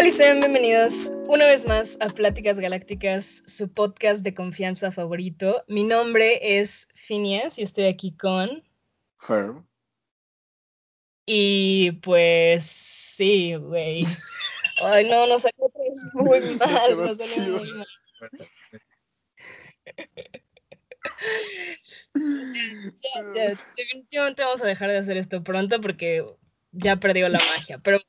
tal? Y sean bienvenidos una vez más a Pláticas Galácticas, su podcast de confianza favorito. Mi nombre es Phineas y estoy aquí con... Ferb. Y pues sí, güey. Ay, no, nos salió muy mal, nos salió muy mal. Ya, ya, definitivamente vamos a dejar de hacer esto pronto porque ya perdió la magia. Pero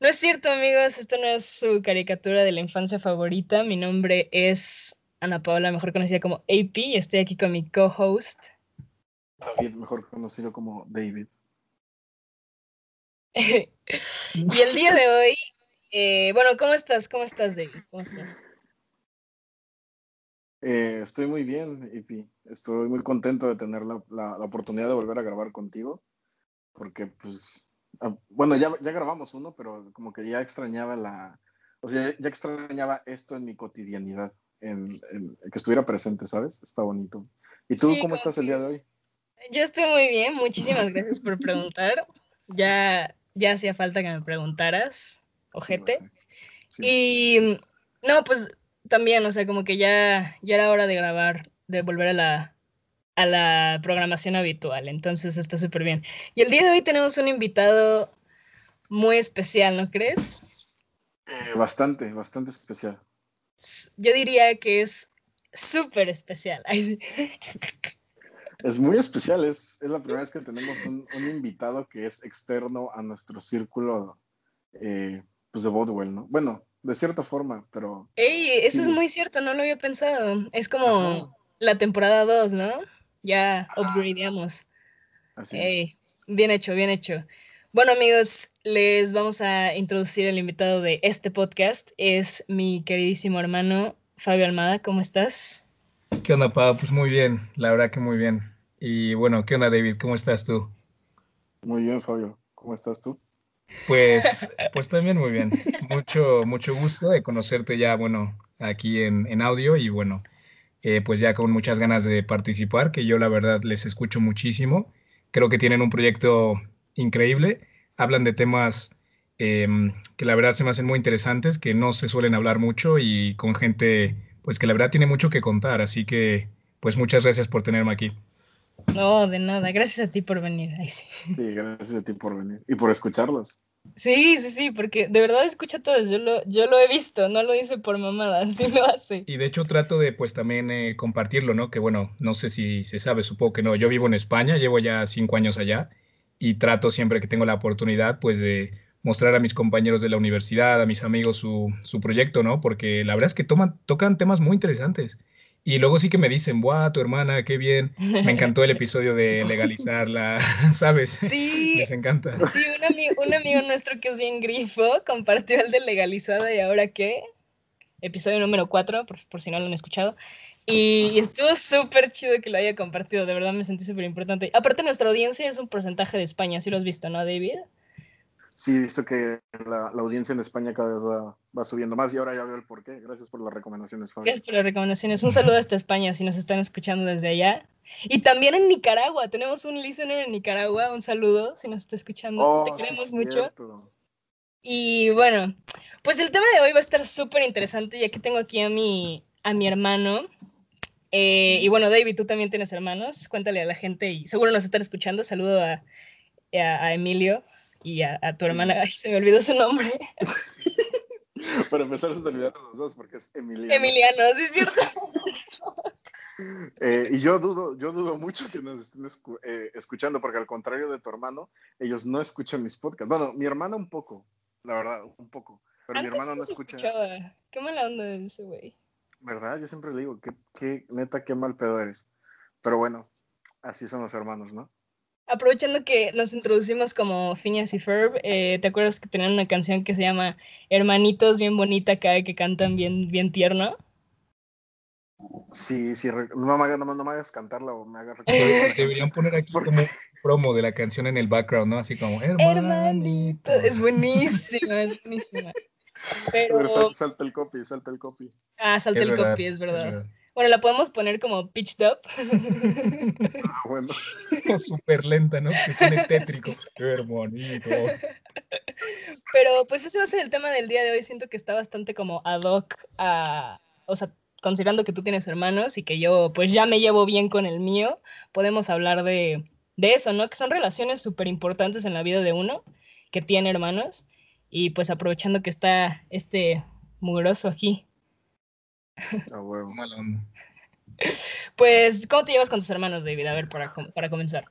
no es cierto, amigos, esto no es su caricatura de la infancia favorita. Mi nombre es Ana Paula, mejor conocida como AP, y estoy aquí con mi co-host. David, mejor conocido como David. y el día de hoy, eh, bueno, ¿cómo estás? ¿Cómo estás, David? ¿Cómo estás? Eh, estoy muy bien, Ipi. Estoy muy contento de tener la, la, oportunidad de volver a grabar contigo, porque pues, bueno, ya, ya grabamos uno, pero como que ya extrañaba la, o sea, ya extrañaba esto en mi cotidianidad, en, que estuviera presente, ¿sabes? Está bonito. ¿Y tú cómo estás el día de hoy? Yo estoy muy bien, muchísimas gracias por preguntar. Ya, ya hacía falta que me preguntaras, ojete. Y no, pues también, o sea, como que ya, ya era hora de grabar, de volver a la, a la programación habitual, entonces está súper bien. Y el día de hoy tenemos un invitado muy especial, ¿no crees? Eh, bastante, bastante especial. Yo diría que es súper especial. Es muy especial, es, es, la primera vez que tenemos un, un, invitado que es externo a nuestro círculo eh, pues de Bodwell, ¿no? Bueno, de cierta forma, pero... Ey, eso es muy cierto, no lo había pensado. Es como la temporada 2, ¿no? Ya upgradeamos. Así Bien hecho, bien hecho. Bueno, amigos, les vamos a introducir el invitado de este podcast. Es mi queridísimo hermano Fabio Almada. ¿Cómo estás? ¿Qué onda, Pau? Pues muy bien, la verdad que muy bien. Y bueno, ¿qué onda, David? ¿Cómo estás tú? Muy bien, Fabio. ¿Cómo estás tú? Pues, pues también muy bien. Mucho, mucho gusto de conocerte ya, bueno, aquí en, en audio y bueno, eh, pues ya con muchas ganas de participar, que yo la verdad les escucho muchísimo. Creo que tienen un proyecto increíble. Hablan de temas em, que la verdad se me hacen muy interesantes, que no se suelen hablar mucho y con gente, pues que la verdad tiene mucho que contar. Así que, pues muchas gracias por tenerme aquí. No, de nada. Gracias a ti por venir. sí. gracias a ti por venir y por escucharlos. Sí, sí, sí, porque de verdad escucha todo. Yo lo, yo lo he visto, no lo dice por mamada, sí lo hace. Y de hecho trato de pues también eh, compartirlo, ¿no? Que bueno, no sé si se sabe, supongo que no. Yo vivo en España, llevo ya cinco años allá y trato siempre que tengo la oportunidad pues de mostrar a mis compañeros de la universidad, a mis amigos su, su proyecto, ¿no? Porque la verdad es que toman, tocan temas muy interesantes. Y luego sí que me dicen, ¡buah, tu hermana, qué bien! Me encantó el episodio de legalizarla, ¿sabes? Sí. Les encanta. Sí, un amigo, un amigo nuestro que es bien grifo compartió el de legalizada y ahora qué. Episodio número 4, por, por si no lo han escuchado. Y estuvo súper chido que lo haya compartido, de verdad me sentí súper importante. Aparte, nuestra audiencia es un porcentaje de España, ¿sí lo has visto, no, David? Sí he visto que la, audiencia en España cada vez va, subiendo más y ahora ya veo el porqué. Gracias por las recomendaciones, Fabio. Gracias por las recomendaciones. Un saludo hasta España si nos están escuchando desde allá. Y también en Nicaragua. Tenemos un listener en Nicaragua. Un saludo si nos está escuchando. Oh, Te queremos mucho. Y bueno, pues el tema de hoy va a estar súper interesante ya que tengo aquí a mi, a mi hermano. Eh, y bueno, David, tú también tienes hermanos. Cuéntale a la gente y seguro nos están escuchando. Saludo a, a Emilio y a, tu hermana, ay, se me olvidó su nombre. Para empezar, se te olvidaron los dos porque es Emiliano. Emiliano, sí es cierto. Eh, y yo dudo, yo dudo mucho que nos estén eh, escuchando, porque al contrario de tu hermano, ellos no escuchan mis podcasts. Bueno, mi hermana un poco, la verdad, un poco. Pero mi hermano no escucha. Escuchaba. Qué mala onda de ese güey. ¿Verdad? Yo siempre le digo, qué, qué neta, qué mal pedo eres. Pero bueno, así son los hermanos, ¿no? Aprovechando que nos introducimos como Phineas y Ferb, eh, ¿te acuerdas que tenían una canción que se llama Hermanitos, bien bonita, cada que cantan bien, bien tierno? Sí, sí, no me, no, no me hagas cantarla o me hagas Deberían poner aquí como promo de la canción en el background, ¿no? Así como Hermanito. Es buenísima, es buenísima. Pero, salta, el copy, salta el copy. Ah, salta el copy, es verdad. Bueno, la podemos poner como pitched up. Ah, bueno. Súper lenta, ¿no? Que suene tétrico. Qué bonito. Pero pues ese va a ser el tema del día de hoy. Siento que está bastante como ad hoc a, o sea, considerando que tú tienes hermanos y que yo pues ya me llevo bien con el mío, podemos hablar de, de eso, ¿no? Que son relaciones súper importantes en la vida de uno que tiene hermanos. Y pues aprovechando que está este mugroso aquí. Huevo. Pues, ¿cómo te llevas con tus hermanos, David? A ver, para, para comenzar.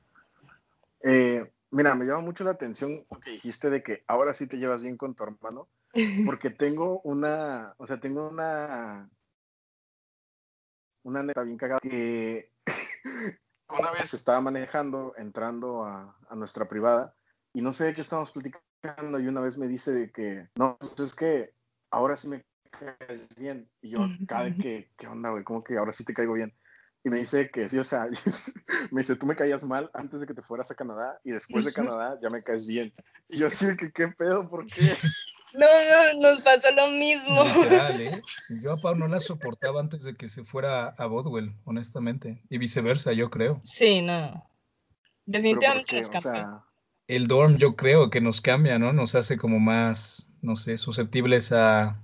Eh, Mira, me llama mucho la atención lo que dijiste de que ahora sí te llevas bien con tu hermano, porque tengo una, o sea, tengo una, una neta bien cagada que una vez estaba manejando, entrando a, a, nuestra privada, y no sé de qué estábamos platicando, y una vez me dice de que, no, pues es que ahora sí me caes bien, y yo, cada que, ¿qué onda, güey? ¿Cómo que ahora sí te caigo bien? Y me dice que sí, o sea, me dice, tú me caías mal antes de que te fueras a Canadá y después de Canadá ya me caes bien. Y yo así que, ¿qué pedo? ¿Por qué? No, no, nos pasó lo mismo. ¿eh? Yo a Pau no la soportaba antes de que se fuera a Bodwell, honestamente. Y viceversa, yo creo. Sí, no. Definitivamente nos cambia. el dorm yo creo que nos cambia, ¿no? Nos hace como más, no sé, susceptibles a,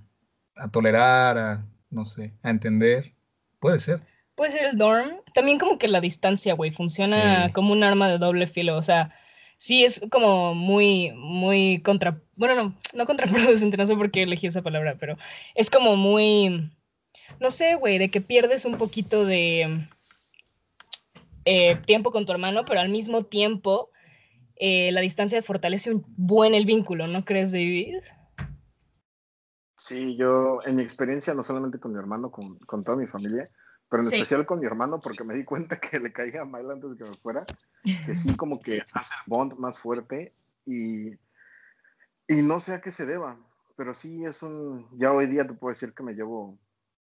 a tolerar, a, no sé, a entender. Puede ser. Puede ser el dorm. También como que la distancia, güey, funciona como un arma de doble filo. O sea, sí es como muy, muy contra... Bueno, no, no contraproducente, no sé por qué elegí esa palabra, pero es como muy... No sé, güey, de que pierdes un poquito de eh, tiempo con tu hermano, pero al mismo tiempo eh, la distancia fortalece un buen el vínculo, ¿no crees, David? Sí, yo, en mi experiencia, no solamente con mi hermano, con, con toda mi familia, pero en especial con mi hermano, porque me di cuenta que le caía mal antes de que me fuera, que sí como que hace el bond más fuerte y, y no sé a qué se deba, pero sí es un, ya hoy día te puedo decir que me llevo,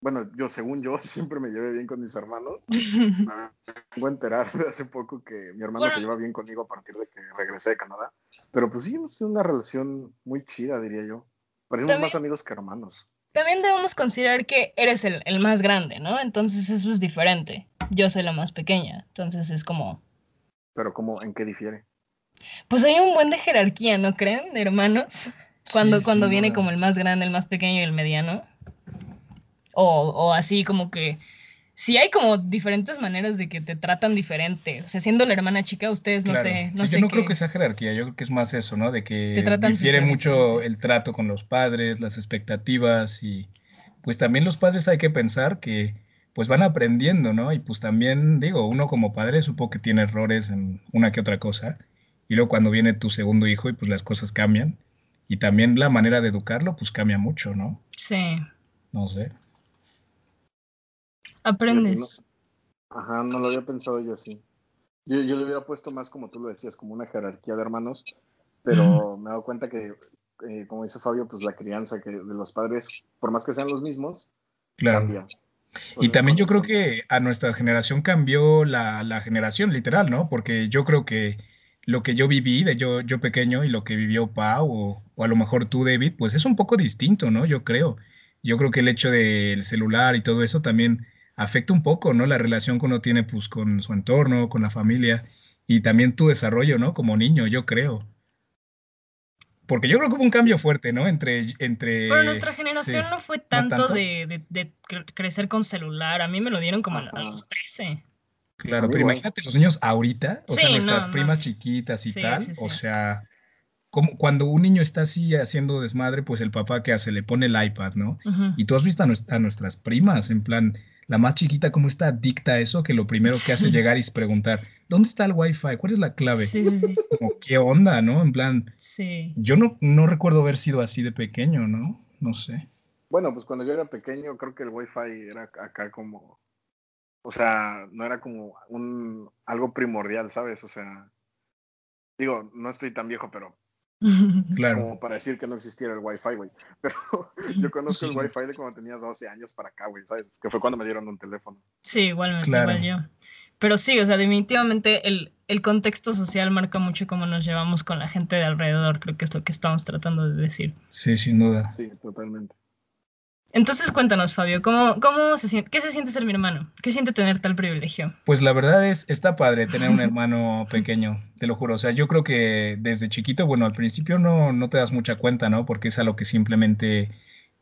bueno, yo según yo siempre me llevé bien con mis hermanos, me vengo a enterar de hace poco que mi hermano se lleva bien conmigo a partir de que regresé de Canadá, pero pues sí, es una relación muy chida, diría yo, parecemos más amigos que hermanos también debemos considerar que eres el, el, más grande, ¿no? Entonces eso es diferente. Yo soy la más pequeña, entonces es como... Pero ¿cómo, en qué difiere? Pues hay un buen de jerarquía, ¿no creen, de hermanos? Cuando, cuando viene como el más grande, el más pequeño y el mediano. O, o así como que sí hay como diferentes maneras de que te tratan diferente. O sea, siendo la hermana chica, ustedes no sé. No sí, yo no creo que sea jerarquía, yo creo que es más eso, ¿no? De que difiere mucho el trato con los padres, las expectativas y pues también los padres hay que pensar que pues van aprendiendo, ¿no? Y pues también, digo, uno como padre supongo que tiene errores en una que otra cosa. Y luego cuando viene tu segundo hijo y pues las cosas cambian. Y también la manera de educarlo pues cambia mucho, ¿no? Sí. No sé. Aprendes. ajá, no lo había pensado yo así. Yo, yo le hubiera puesto más, como tú lo decías, como una jerarquía de hermanos, pero me he dado cuenta que, eh, como dice Fabio, pues la crianza que de los padres, por más que sean los mismos, cambia. Y también yo creo que a nuestra generación cambió la, la, generación, literal, ¿no? Porque yo creo que lo que yo viví de yo, yo pequeño y lo que vivió Pau o, o, a lo mejor tú, David, pues es un poco distinto, ¿no? Yo creo. Yo creo que el hecho del celular y todo eso también afecta un poco, ¿no? La relación que uno tiene, pues, con su entorno, con la familia y también tu desarrollo, ¿no? Como niño, yo creo. Porque yo creo que hubo un cambio fuerte, ¿no? Entre... entre Pero nuestra generación no fue tanto, De, de, crecer con celular. A mí me lo dieron como a los 13. Claro, pero imagínate los niños ahorita, o sea, nuestras primas chiquitas y tal, o sea, como cuando un niño está así haciendo desmadre, pues el papá que hace, le pone el iPad, ¿no? Y tú has visto a, nuestras primas, en plan, la más chiquita, cómo está adicta a eso, que lo primero que hace llegar es preguntar, ¿dónde está el Wi-Fi? ¿Cuál es la clave? Sí, sí, Como, ¿qué onda, no? En plan, sí. yo no, no recuerdo haber sido así de pequeño, ¿no? No sé. Bueno, pues cuando yo era pequeño, creo que el Wi-Fi era acá como, o sea, no era como un, algo primordial, ¿sabes? O sea, digo, no estoy tan viejo, pero Claro. Como para decir que no existiera el Wi-Fi, güey. Pero yo conozco el Wi-Fi de cuando tenía 12 años para acá, güey, ¿sabes? Que fue cuando me dieron un teléfono. Sí, igual, igual yo. Pero sí, o sea, definitivamente el, el, contexto social marca mucho cómo nos llevamos con la gente de alrededor. Creo que es lo que estamos tratando de decir. Sí, sin duda. Sí, totalmente. Entonces cuéntanos, Fabio, ¿cómo, cómo se siente, ¿qué se siente ser mi hermano? ¿Qué siente tener tal privilegio? Pues la verdad es, está padre tener un hermano pequeño, te lo juro. O sea, yo creo que desde chiquito, bueno, al principio no, no te das mucha cuenta, ¿no? Porque es algo que simplemente,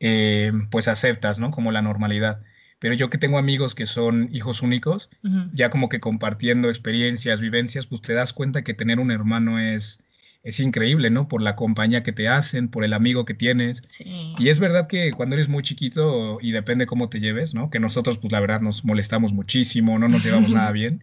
eh, pues aceptas, ¿no? Como la normalidad. Pero yo que tengo amigos que son hijos únicos, ya como que compartiendo experiencias, vivencias, pues te das cuenta que tener un hermano es, es increíble, ¿no? Por la compañía que te hacen, por el amigo que tienes. Y es verdad que cuando eres muy chiquito y depende cómo te lleves, ¿no? Que nosotros, pues la verdad, nos molestamos muchísimo, no nos llevamos nada bien.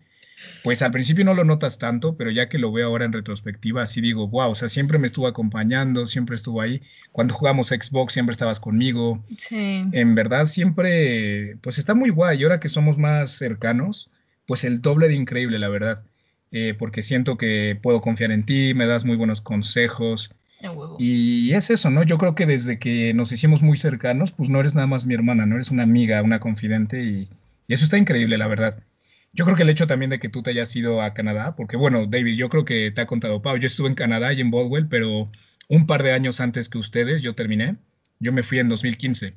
Pues al principio no lo notas tanto, pero ya que lo veo ahora en retrospectiva, así digo, wow, o sea, siempre me estuvo acompañando, siempre estuvo ahí. Cuando jugamos Xbox siempre estabas conmigo. Sí. En verdad siempre, pues está muy guay. Y ahora que somos más cercanos, pues el doble de increíble, la verdad. Eh, porque siento que puedo confiar en ti, me das muy buenos consejos. Y es eso, ¿no? Yo creo que desde que nos hicimos muy cercanos, pues no eres nada más mi hermana, no eres una amiga, una confidente y, eso está increíble, la verdad. Yo creo que el hecho también de que tú te hayas ido a Canadá, porque bueno, David, yo creo que te ha contado Pau, yo estuve en Canadá y en Bodwell, pero un par de años antes que ustedes, yo terminé, yo me fui en 2015.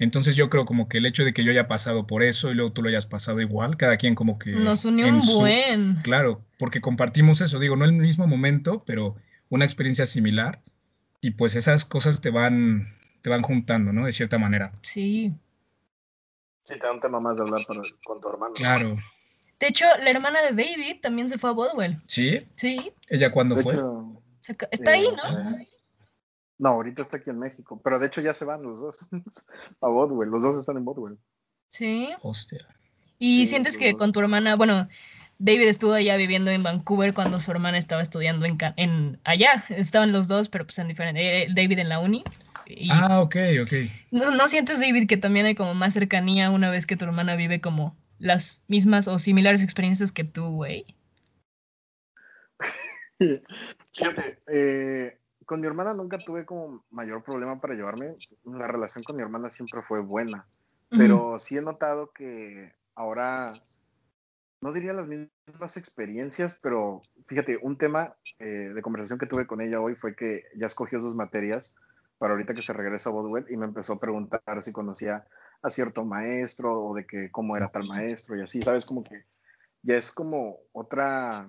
Entonces yo creo como que el hecho de que yo haya pasado por eso y luego tú lo hayas pasado igual, cada quien como que... Nos unió un buen. Claro, porque compartimos eso, digo, no en el mismo momento, pero una experiencia similar y pues esas cosas te van, te van juntando, ¿no? De cierta manera. Sí. Sí, te da un tema más de hablar con tu hermano. Claro. De hecho, la hermana de David también se fue a Bodwell. ¿Sí? Sí. ¿Ella cuándo fue? Está ahí, ¿no? No, ahorita está aquí en México, pero de hecho ya se van los dos a Bodwell, los dos están en Bodwell. Sí. Hostia. ¿Y sientes que con tu hermana, bueno, David estuvo allá viviendo en Vancouver cuando su hermana estaba estudiando en, en allá, estaban los dos, pero pues en diferente, eh, David en la uni. ah, ok, ok. ¿no, ¿No sientes, David, que también hay como más cercanía una vez que tu hermana vive como las mismas o similares experiencias que tú, güey? Fíjate, eh, con mi hermana nunca tuve como mayor problema para llevarme. La relación con mi hermana siempre fue buena. Pero sí he notado que ahora, no diría las mismas experiencias, pero fíjate, un tema eh, de conversación que tuve con ella hoy fue que ya escogió sus materias para ahorita que se regresa a Bodwell y me empezó a preguntar si conocía a cierto maestro o de que cómo era tal maestro y así, ¿sabes? Como que ya es como otra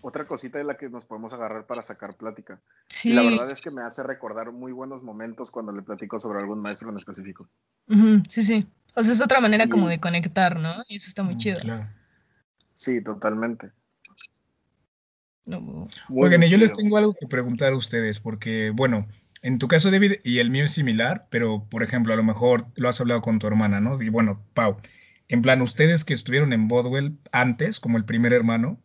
otra cosita de la que nos podemos agarrar para sacar plática. Sí. Y la verdad es que me hace recordar muy buenos momentos cuando le platico sobre algún maestro en específico. sí, sí. O sea, es otra manera como de conectar, ¿no? Y eso está muy mm, chido. Sí, totalmente. No, Oigan, yo les tengo algo que preguntar a ustedes, porque, bueno, en tu caso, David, y el mío es similar, pero, por ejemplo, a lo mejor lo has hablado con tu hermana, ¿no? Y bueno, Pau, en plan, ustedes que estuvieron en Bodwell antes, como el primer hermano,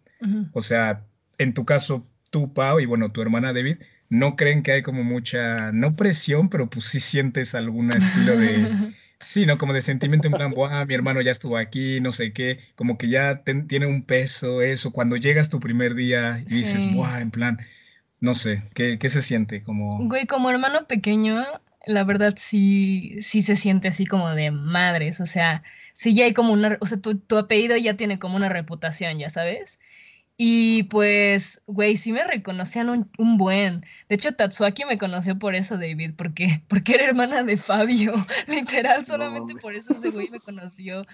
o sea, en tu caso, tú, Pau, y bueno, tu hermana David, ¿no creen que hay como mucha, no presión, pero pues sí sientes algún estilo de, sí, ¿no? Como de sentimiento en plan, ah, mi hermano ya estuvo aquí, no sé qué, como que ya tiene un peso eso, cuando llegas tu primer día y dices, ¡buah! En plan, no sé, ¿qué, ¿qué se siente? Como... Güey, como hermano pequeño, la verdad sí, sí se siente así como de madres, o sea, sí ya hay como una, o sea, tu, tu apellido ya tiene como una reputación, ya sabes. Y pues, güey, sí me reconocían un, buen. De hecho, Tatsuaki me conoció por eso, David, porque, porque era hermana de Fabio. Literal, solamente por eso ese güey me conoció.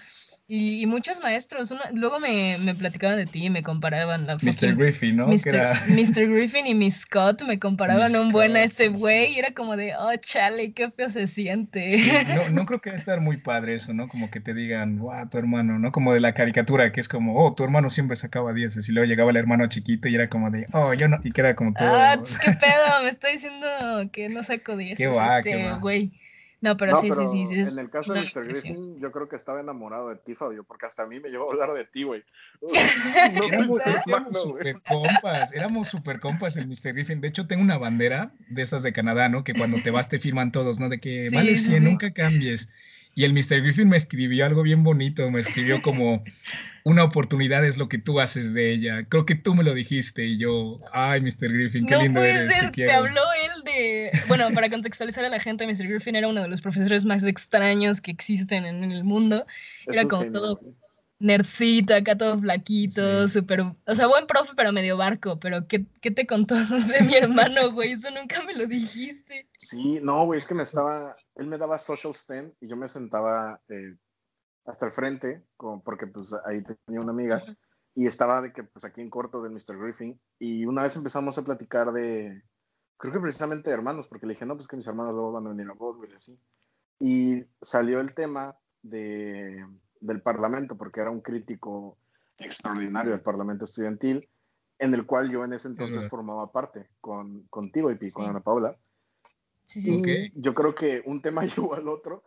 Y, muchos maestros, luego me, me, platicaban de ti y me comparaban. La Mr. Griffin, ¿no? Mr. Griffin y Miss Scott me comparaban un buen a este güey y era como de, oh, chale, qué feo se siente. no, no, creo que debe estar muy padre eso, ¿no? Como que te digan, wow, tu hermano, ¿no? Como de la caricatura, que es como, oh, tu hermano siempre sacaba 10 y luego llegaba el hermano chiquito y era como de, oh, yo no, y que era como todo. Ah, qué pedo, me está diciendo que no saco 10 este güey. No, pero sí, sí, sí, sí, En el caso de Mr. Griffin, yo creo que estaba enamorado de ti, Fabio, porque hasta a mí me llevó a hablar de ti, güey. éramos, super compas, éramos super compas el Mr. Griffin. De hecho, tengo una bandera de esas de Canadá, ¿no? Que cuando te vas te firman todos, ¿no? De que vale 100, nunca cambies. Y el Mr. Griffin me escribió algo bien bonito, me escribió como una oportunidad es lo que tú haces de ella. Creo que tú me lo dijiste y yo, ay, Mr. Griffin, qué lindo eres. Ser, te, habló él de, bueno, para contextualizar a la gente, Mr. Griffin era uno de los profesores más extraños que existen en, el mundo. Era como todo nerdcito, acá todo flaquito, súper, o sea, buen profe, pero medio barco, pero ¿qué, ¿qué, te contó de mi hermano, güey? Eso nunca me lo dijiste. Sí, no, güey, es que me estaba, él me daba social stand y yo me sentaba eh, hasta el frente, como porque pues ahí tenía una amiga, y estaba de que pues aquí en corto de Mr. Griffin, y una vez empezamos a platicar de, creo que precisamente de hermanos, porque le dije, no, pues que mis hermanos luego van a venir a vos, güey, así. Y salió el tema de del Parlamento, porque era un crítico extraordinario del Parlamento estudiantil, en el cual yo en ese entonces formaba parte con, contigo y con Ana Paula. y yo creo que un tema llevó al otro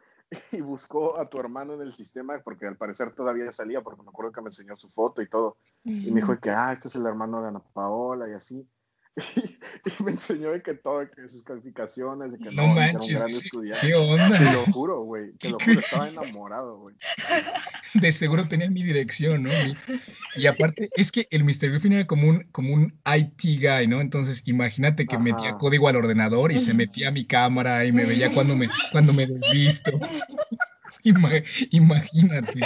y buscó a tu hermano en el sistema, porque al parecer todavía salía, porque me acuerdo que me enseñó su foto y todo. Y me dijo que, ah, este es el hermano de Ana Paola y así. Y, me enseñó de que todo, que sus calificaciones, de que no, no manches, era un gran estudiante. ¿Qué onda? Te lo juro, güey. Te lo juro, estaba enamorado, güey. De seguro tenía mi dirección, ¿no? Y, aparte, es que el Mr. Griffin era como un, como un IT guy, ¿no? Entonces, imagínate que metía código al ordenador y se metía a mi cámara y me veía cuando me, cuando me desvisto. imagínate.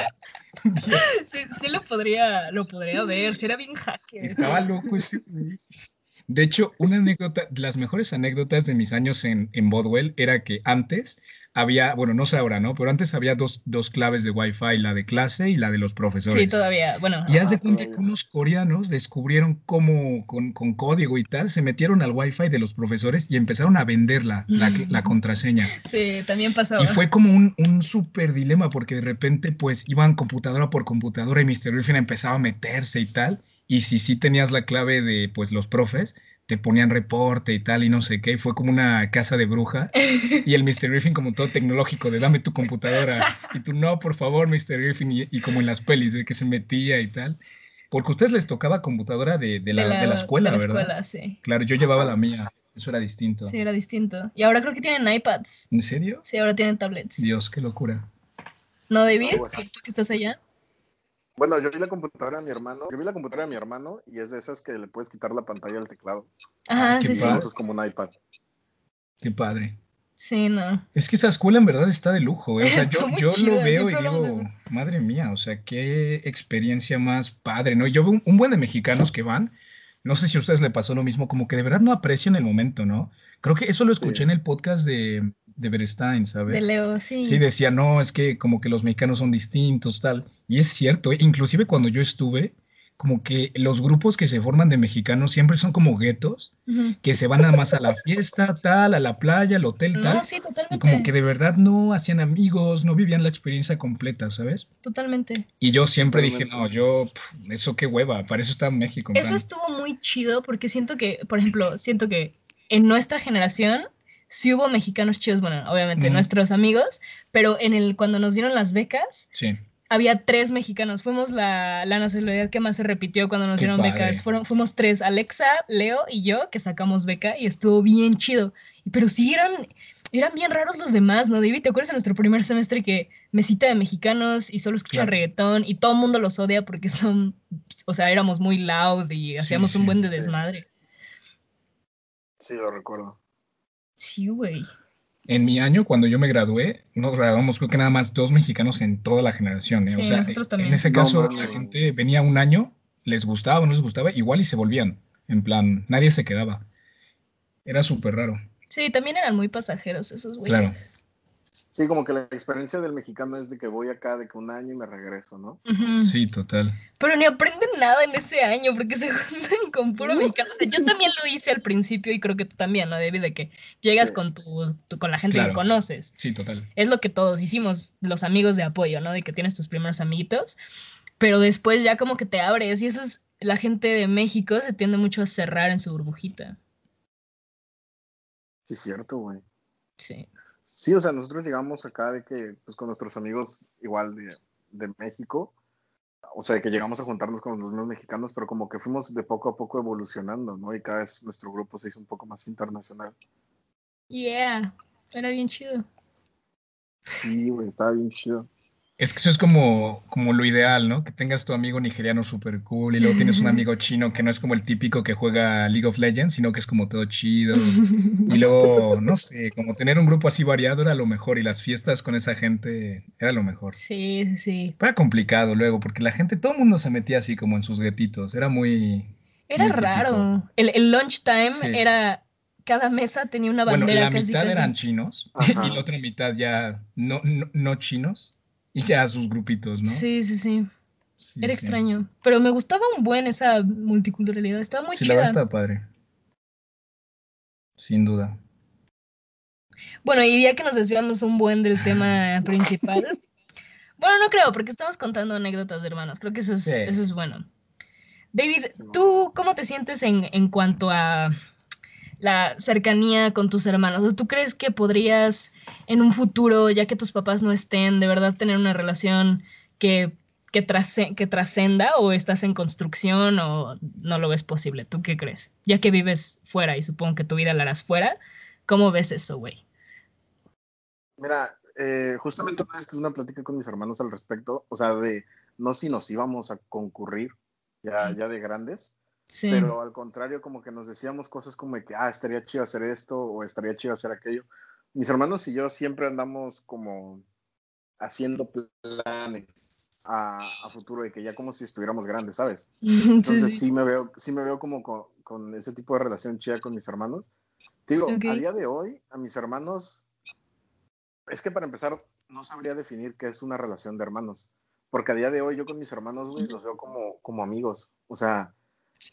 Sí, sí, lo podría, lo podría ver, si era bien hacker. Estaba loco ese de hecho, una anécdota, las mejores anécdotas de mis años en, en Bodwell era que antes había, bueno, no sé ahora, ¿no? Pero antes había dos, dos claves de Wi-Fi, la de clase y la de los profesores. Sí, todavía, bueno. Y haz de cuenta que unos coreanos descubrieron cómo, con, con, código y tal, se metieron al Wi-Fi de los profesores y empezaron a vender la, la, contraseña. Sí, también pasaba. Y fue como un, un súper dilema porque de repente, pues, iban computadora por computadora y Mr. Griffin empezaba a meterse y tal y si sí tenías la clave de pues los profes, te ponían reporte y tal y no sé qué, fue como una casa de bruja y el Mr. Griffin como todo tecnológico de dame tu computadora y tú no, por favor, Mr. Griffin y, como en las pelis de que se metía y tal. Porque a ustedes les tocaba computadora de, de, la, de la, escuela, de la ¿verdad? Escuela, sí. Claro, yo llevaba la mía. Eso era distinto. Sí, era distinto. Y ahora creo que tienen iPads. ¿En serio? Sí, ahora tienen tablets. Dios, qué locura. ¿No, David? ¿Tú que estás allá? Bueno, yo vi la computadora de mi hermano. Yo vi la computadora de mi hermano y es de esas que le puedes quitar la pantalla al teclado. Ajá, sí, sí. es como un iPad. Qué padre. Sí, no. Es que esa escuela en verdad está de lujo. ¿eh? O sea, yo, yo lo veo y digo, madre mía, o sea, qué experiencia más padre, ¿no? Yo veo un, buen de mexicanos que van. No sé si a ustedes le pasó lo mismo, como que de verdad no aprecian el momento, ¿no? Creo que eso lo escuché en el podcast de, de Berestein, ¿sabes? De Leo, sí. Sí, decía, no, es que como que los mexicanos son distintos, tal. Y es cierto, ¿eh? inclusive cuando yo estuve, como que los grupos que se forman de mexicanos siempre son como guetos, que se van nada más a la fiesta, tal, a la playa, al hotel, tal. Sí, totalmente. Y como que de verdad no hacían amigos, no vivían la experiencia completa, ¿sabes? Totalmente. Y yo siempre dije, no, yo, eso qué hueva, para eso está en México. Eso estuvo muy chido porque siento que, por ejemplo, siento que en nuestra generación sí hubo mexicanos chidos, bueno, obviamente nuestros amigos, pero en el cuando nos dieron las becas, había tres mexicanos. Fuimos la, la nacionalidad que más se repitió cuando nos dieron becas. Fueron, fuimos tres, Alexa, Leo y yo, que sacamos beca y estuvo bien chido. Pero sí eran, eran bien raros los demás, ¿no, David? ¿Te acuerdas de nuestro primer semestre que mesita de mexicanos y solo escuchan reggaetón y todo el mundo los odia porque son, o sea, éramos muy loud y hacíamos un buen de desmadre? Sí, lo recuerdo. Sí, güey. En mi año, cuando yo me gradué, nos graduamos creo que nada más dos mexicanos en toda la generación. ¿eh? o sea, en ese caso, la gente venía un año, les gustaba o no les gustaba, igual y se volvían. En plan, nadie se quedaba. Era súper raro. Sí, también eran muy pasajeros esos güeyes. Claro. Sí, como que la experiencia del mexicano es de que voy acá de que un año y me regreso, ¿no? Sí, total. Pero ni aprenden nada en ese año porque se juntan con puro mexicano. O sea, yo también lo hice al principio y creo que tú también, ¿no? Debido de que llegas con tu, con la gente que conoces. Sí, total. Es lo que todos hicimos, los amigos de apoyo, ¿no? De que tienes tus primeros amiguitos, pero después ya como que te abres y eso es, la gente de México se tiende mucho a cerrar en su burbujita. Sí, es cierto, güey. Sí. Sí, o sea, nosotros llegamos acá de que, pues con nuestros amigos igual de, de México, o sea, que llegamos a juntarnos con los mismos mexicanos, pero como que fuimos de poco a poco evolucionando, ¿no? Y cada vez nuestro grupo se hizo un poco más internacional. Yeah, era bien chido. Sí, güey, estaba bien chido. Es que eso es como, como lo ideal, ¿no? Que tengas tu amigo nigeriano súper cool y luego tienes un amigo chino que no es como el típico que juega League of Legends, sino que es como todo chido. Y luego, no sé, como tener un grupo así variado era lo mejor y las fiestas con esa gente era lo mejor. Sí, sí, sí. Era complicado luego porque la gente, todo el mundo se metía así como en sus guetitos, era muy... Era raro. El, el lunchtime era cada mesa tenía una bandera. Bueno, la mitad eran chinos y la otra mitad ya no, no chinos y ya sus grupitos, ¿no? Sí, sí, sí. Era extraño. Pero me gustaba un buen esa multiculturalidad. Estaba muy chida. Sí, la verdad estaba padre. Sin duda. Bueno, y ya que nos desviamos un buen del tema principal. bueno, no creo, porque estamos contando anécdotas de hermanos. Creo que eso es, eso es bueno. David, ¿tú cómo te sientes en, en cuanto a la cercanía con tus hermanos. ¿Tú crees que podrías en un futuro, ya que tus papás no estén, de verdad tener una relación que, que, que trascenda o estás en construcción o no lo ves posible? ¿Tú qué crees? Ya que vives fuera y supongo que tu vida la harás fuera, ¿cómo ves eso, güey? Mira, eh, justamente una vez que una plática con mis hermanos al respecto, o sea, de no si nos íbamos a concurrir ya, ya de grandes, pero al contrario, como que nos decíamos cosas como que, ah, estaría chido hacer esto o estaría chido hacer aquello. Mis hermanos y yo siempre andamos como haciendo planes a, futuro de que ya como si estuviéramos grandes, ¿sabes? Entonces sí, me veo, sí me veo como con, ese tipo de relación chida con mis hermanos. Digo, a día de hoy, a mis hermanos, es que para empezar, no sabría definir qué es una relación de hermanos. Porque a día de hoy yo con mis hermanos, güey, los veo como, como amigos. O sea,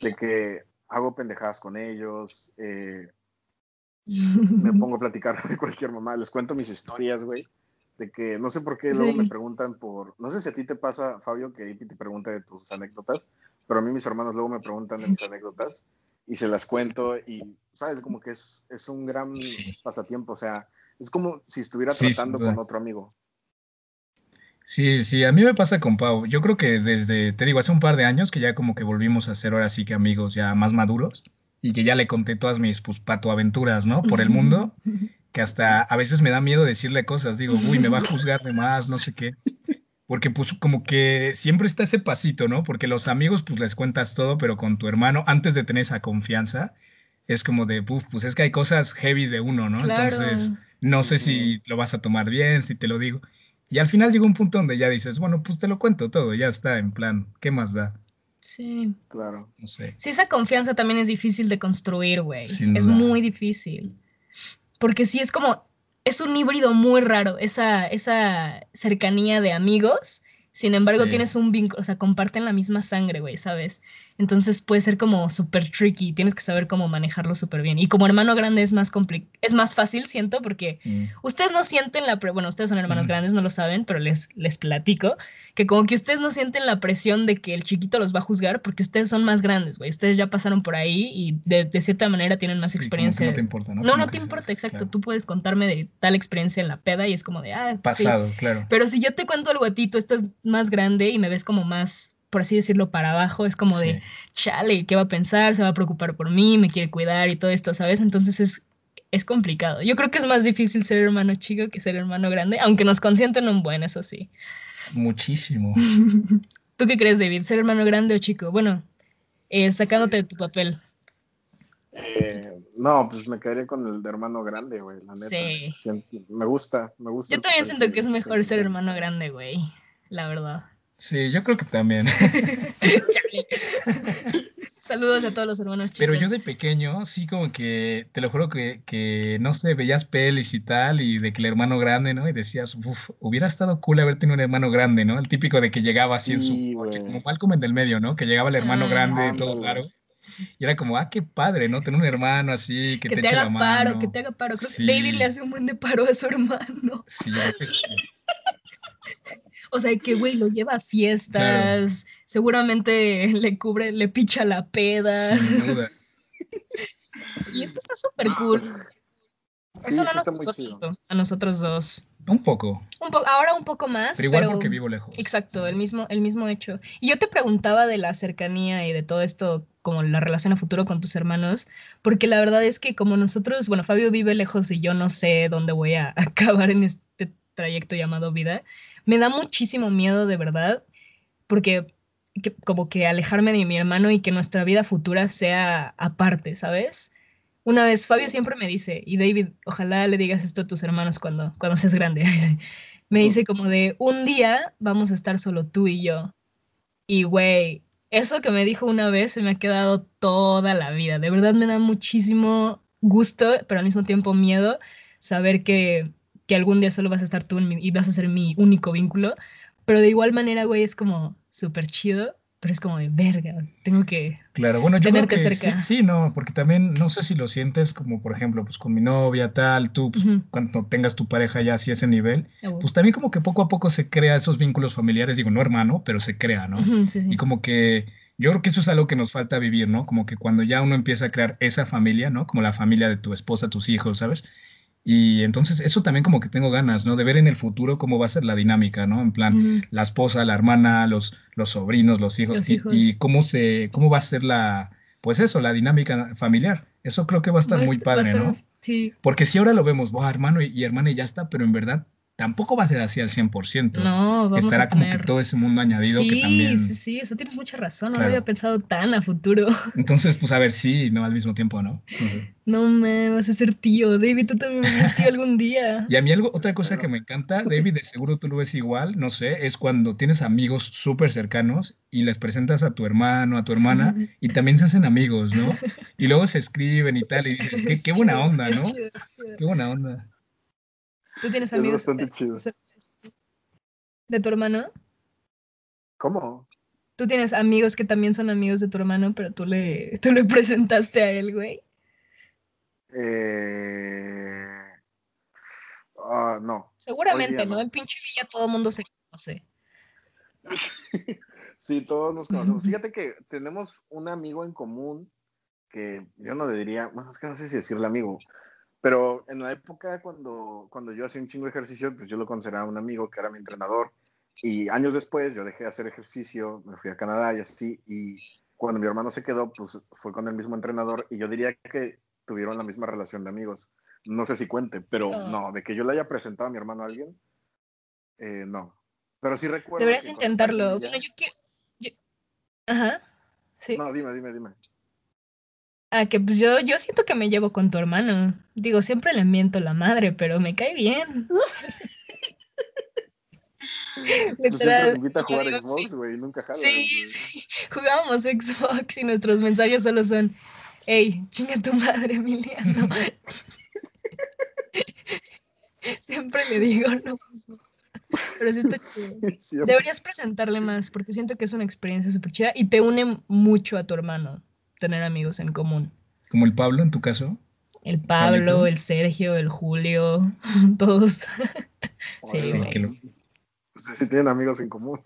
de que hago pendejadas con ellos, eh, me pongo a platicar de cualquier mamá, les cuento mis historias, güey, de que no sé por qué luego me preguntan por, no sé si a ti te pasa, Fabio, que Ipi te pregunta de tus anécdotas, pero a mí mis hermanos luego me preguntan de mis anécdotas y se las cuento y, ¿sabes? Como que es, es un gran pasatiempo, o sea, es como si estuviera tratando con otro amigo. Sí, sí, a mí me pasa con Pau. Yo creo que desde, te digo, hace un par de años que ya como que volvimos a ser ahora sí que amigos ya más maduros y que ya le conté todas mis pues patoaventuras, ¿no? Por el mundo, que hasta a veces me da miedo decirle cosas. Digo, uy, me va a juzgar de más, no sé qué. Porque pues como que siempre está ese pasito, ¿no? Porque los amigos pues les cuentas todo, pero con tu hermano, antes de tener esa confianza, es como de, pues es que hay cosas heavy de uno, ¿no? Entonces, no sé si lo vas a tomar bien, si te lo digo. Y al final llega un punto donde ya dices, bueno, pues te lo cuento todo, ya está en plan, ¿qué más da? Sí. Claro. No sé. Sí, esa confianza también es difícil de construir, güey. Es muy difícil. Porque sí es como, es un híbrido muy raro, esa, esa cercanía de amigos sin embargo, tienes un vínculo, o sea, comparten la misma sangre, güey, ¿sabes? Entonces puede ser como súper tricky, tienes que saber cómo manejarlo súper bien. Y como hermano grande es más es más fácil, siento, porque mm. ustedes no sienten la, bueno, ustedes son hermanos mm. grandes, no lo saben, pero les, les platico, que como que ustedes no sienten la presión de que el chiquito los va a juzgar porque ustedes son más grandes, güey. Ustedes ya pasaron por ahí y de, de cierta manera tienen más experiencia. no te importa, ¿no? No, no te importa, exacto. Tú puedes contarme de tal experiencia en la peda y es como de, ah, pasado, claro. Pero si yo te cuento algo a ti, tú estás más grande y me ves como más, por así decirlo, para abajo, es como de, chale, ¿qué va a pensar? ¿Se va a preocupar por mí? ¿Me quiere cuidar? Y todo esto, ¿sabes? Entonces es, es complicado. Yo creo que es más difícil ser hermano chico que ser hermano grande, aunque nos consienten un buen, eso sí. Muchísimo. ¿Tú qué crees, David? ¿Ser hermano grande o chico? Bueno, eh, sacándote de tu papel. Eh, no, pues me quedaría con el de hermano grande, güey, la neta. Sí. Me gusta, me gusta. Yo también siento que es mejor ser hermano grande, güey la verdad. Sí, yo creo que también. Saludos a todos los hermanos chicos. Pero yo de pequeño, sí, como que, te lo juro que, que, no sé, veías pelis y tal, y de que el hermano grande, ¿no? Y decías, uff, hubiera estado cool haber tenido un hermano grande, ¿no? El típico de que llegaba así en su coche, como Malcolm en del medio, ¿no? Que llegaba el hermano ah, grande, todo claro. Y era como, ah, qué padre, ¿no? Tener un hermano así, que, te, eche la mano. Paro, que te haga paro. Creo que David le hace un buen de paro a su hermano. Sí, sí. O sea, que, güey, lo lleva a fiestas, seguramente le cubre, le picha la peda. Sin duda. y eso está súper cool. eso no nos gusta a nosotros dos. Un poco. Un ahora un poco más. Pero igual porque vivo lejos. Exacto, el mismo, el mismo hecho. Y yo te preguntaba de la cercanía y de todo esto, como la relación a futuro con tus hermanos, porque la verdad es que como nosotros, bueno, Fabio vive lejos y yo no sé dónde voy a acabar en este trayecto llamado vida, me da muchísimo miedo de verdad, porque como que alejarme de mi hermano y que nuestra vida futura sea aparte, ¿sabes? Una vez Fabio siempre me dice, y David, ojalá le digas esto a tus hermanos cuando, cuando seas grande, me dice como de, un día vamos a estar solo tú y yo. Y güey, eso que me dijo una vez se me ha quedado toda la vida. De verdad me da muchísimo gusto, pero al mismo tiempo miedo saber que, que algún día solo vas a estar tú y vas a ser mi único vínculo. Pero de igual manera, güey, es como súper chido pero es como de verga, tengo que claro, bueno, yo tenerte creo que cerca. Sí, sí, no, porque también no sé si lo sientes como, por ejemplo, pues con mi novia, tal, tú, pues, cuando tengas tu pareja ya así ese nivel, pues también como que poco a poco se crea esos vínculos familiares, digo, no hermano, pero se crea, ¿no? sí, sí. Y como que yo creo que eso es algo que nos falta vivir, ¿no? Como que cuando ya uno empieza a crear esa familia, ¿no? Como la familia de tu esposa, tus hijos, ¿sabes? Y entonces eso también como que tengo ganas, ¿no? De ver en el futuro cómo va a ser la dinámica, ¿no? En plan, la esposa, la hermana, los, los sobrinos, los hijos, y, cómo, se, cómo va a ser la, pues eso, la dinámica familiar. Eso creo que va a estar muy padre, ¿no? Sí. Porque si ahora lo vemos, hermano y, y hermana y ya está, pero en verdad tampoco va a ser así al 100%. No, vamos Estará como que todo ese mundo añadido que también... Sí, sí, eso tienes mucha razón, no lo había pensado tan a futuro. Entonces, pues a ver, sí, ¿no? Al mismo tiempo, ¿no? No me vas a ser tío, David, tú también vas a ser tío algún día. Y a mí algo, otra cosa que me encanta, David, de seguro tú lo ves igual, no sé, es cuando tienes amigos súper cercanos y les presentas a tu hermano, a tu hermana, y también se hacen amigos, ¿no? Y luego se escriben y tal, y dices, qué, qué buena onda, ¿no? Qué buena onda. ¿Tú tienes amigos? ¿De tu hermano? ¿Cómo? Tú tienes amigos que también son amigos de tu hermano, pero tú le, tú le presentaste a él, güey. Eh... Ah, no. Seguramente, ¿no? En pinche Villa todo el mundo se conoce. sí, todos nos conocemos. Fíjate que tenemos un amigo en común que yo no le diría, bueno, es que no sé si decirle amigo, pero en la época cuando, cuando yo hacía un chingo de ejercicio, pues yo lo consideraba un amigo que era mi entrenador. Y años después yo dejé de hacer ejercicio, me fui a Canadá y así. Y cuando mi hermano se quedó, pues fue con el mismo entrenador. Y yo diría que tuvieron la misma relación de amigos. No sé si cuente, pero no, de que yo le haya presentado a mi hermano a alguien, eh, no. Pero sí recuerdo. Deberías intentarlo. Bueno, yo quiero. Ajá. Sí. No, dime, dime, dime. Ah, que pues yo, yo siento que me llevo con tu hermano. Digo, siempre le miento la madre, pero me cae bien. Literal, invita a jugar Xbox, güey, nunca jalas. Sí, sí, jugábamos Xbox y nuestros mensajes solo son, hey, chinga tu madre, Emiliano. siempre le digo no. Pero sí está chido. Deberías presentarle más, porque siento que es una experiencia súper chida y te une mucho a tu hermano tener amigos en común. ¿Como el Pablo en tu caso? El Pablo, el Sergio, el Julio, todos. sí, sí, sí tienen amigos en común.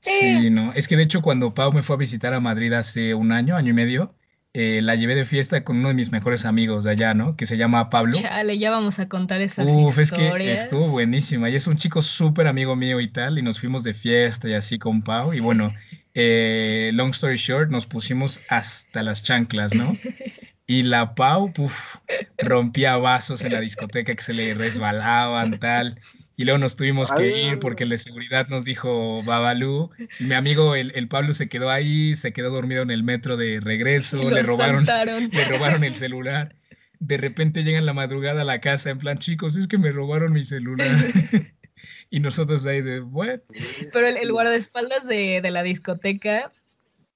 Sí, no. Es que de hecho cuando Pau me fue a visitar a Madrid hace un año, año y medio, eh, la llevé de fiesta con uno de mis mejores amigos de allá, ¿no? Que se llama Pablo. Chale, ya vamos a contar esas Uf, es que estuvo buenísima. Y es un chico súper amigo mío y tal, y nos fuimos de fiesta y así con Pau. Y bueno, eh, long story short, nos pusimos hasta las chanclas, ¿no? Y la Pau, puf, rompía vasos en la discoteca que se le resbalaban, tal. Y luego nos tuvimos que ir porque el de seguridad nos dijo Babalú. Mi amigo, el, Pablo, se quedó ahí, se quedó dormido en el metro de regreso, le robaron, le robaron el celular. De repente llega en la madrugada a la casa en plan, chicos, es que me robaron mi celular. y nosotros ahí de, bueno. Pero el, guardaespaldas de, de la discoteca